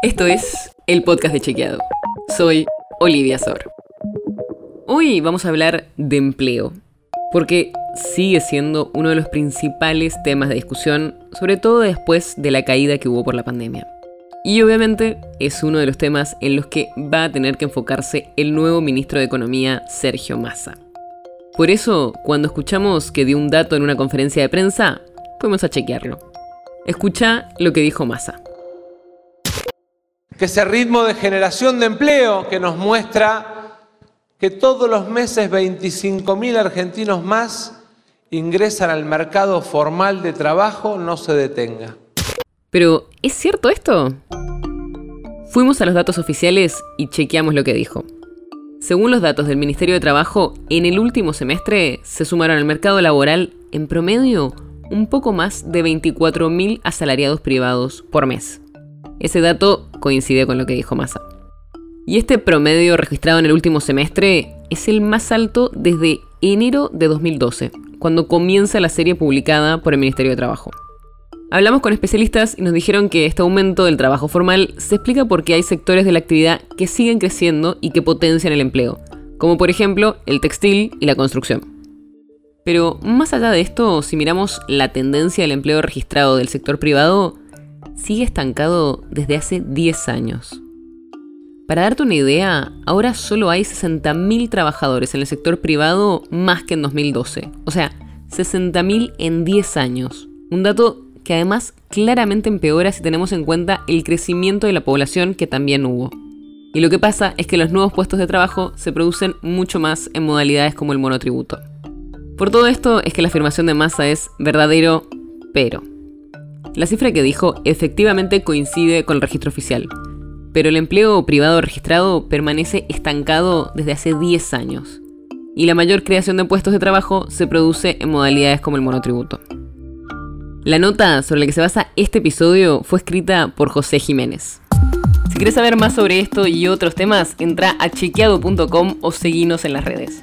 Esto es el podcast de Chequeado. Soy Olivia Sor. Hoy vamos a hablar de empleo, porque sigue siendo uno de los principales temas de discusión, sobre todo después de la caída que hubo por la pandemia. Y obviamente es uno de los temas en los que va a tener que enfocarse el nuevo ministro de Economía, Sergio Massa. Por eso, cuando escuchamos que dio un dato en una conferencia de prensa, fuimos a chequearlo. Escucha lo que dijo Massa que ese ritmo de generación de empleo que nos muestra que todos los meses 25.000 argentinos más ingresan al mercado formal de trabajo no se detenga. Pero, ¿es cierto esto? Fuimos a los datos oficiales y chequeamos lo que dijo. Según los datos del Ministerio de Trabajo, en el último semestre se sumaron al mercado laboral, en promedio, un poco más de 24.000 asalariados privados por mes. Ese dato coincide con lo que dijo Massa. Y este promedio registrado en el último semestre es el más alto desde enero de 2012, cuando comienza la serie publicada por el Ministerio de Trabajo. Hablamos con especialistas y nos dijeron que este aumento del trabajo formal se explica porque hay sectores de la actividad que siguen creciendo y que potencian el empleo, como por ejemplo el textil y la construcción. Pero más allá de esto, si miramos la tendencia del empleo registrado del sector privado, sigue estancado desde hace 10 años. Para darte una idea, ahora solo hay 60.000 trabajadores en el sector privado más que en 2012. O sea, 60.000 en 10 años. Un dato que además claramente empeora si tenemos en cuenta el crecimiento de la población que también hubo. Y lo que pasa es que los nuevos puestos de trabajo se producen mucho más en modalidades como el monotributo. Por todo esto es que la afirmación de masa es verdadero, pero la cifra que dijo efectivamente coincide con el registro oficial, pero el empleo privado registrado permanece estancado desde hace 10 años, y la mayor creación de puestos de trabajo se produce en modalidades como el monotributo. La nota sobre la que se basa este episodio fue escrita por José Jiménez. Si quieres saber más sobre esto y otros temas, entra a chequeado.com o seguinos en las redes.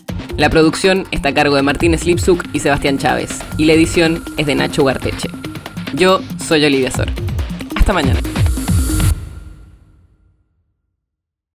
La producción está a cargo de Martín Slipsuk y Sebastián Chávez, y la edición es de Nacho Garteche. Yo soy Olivia Sor. Hasta mañana.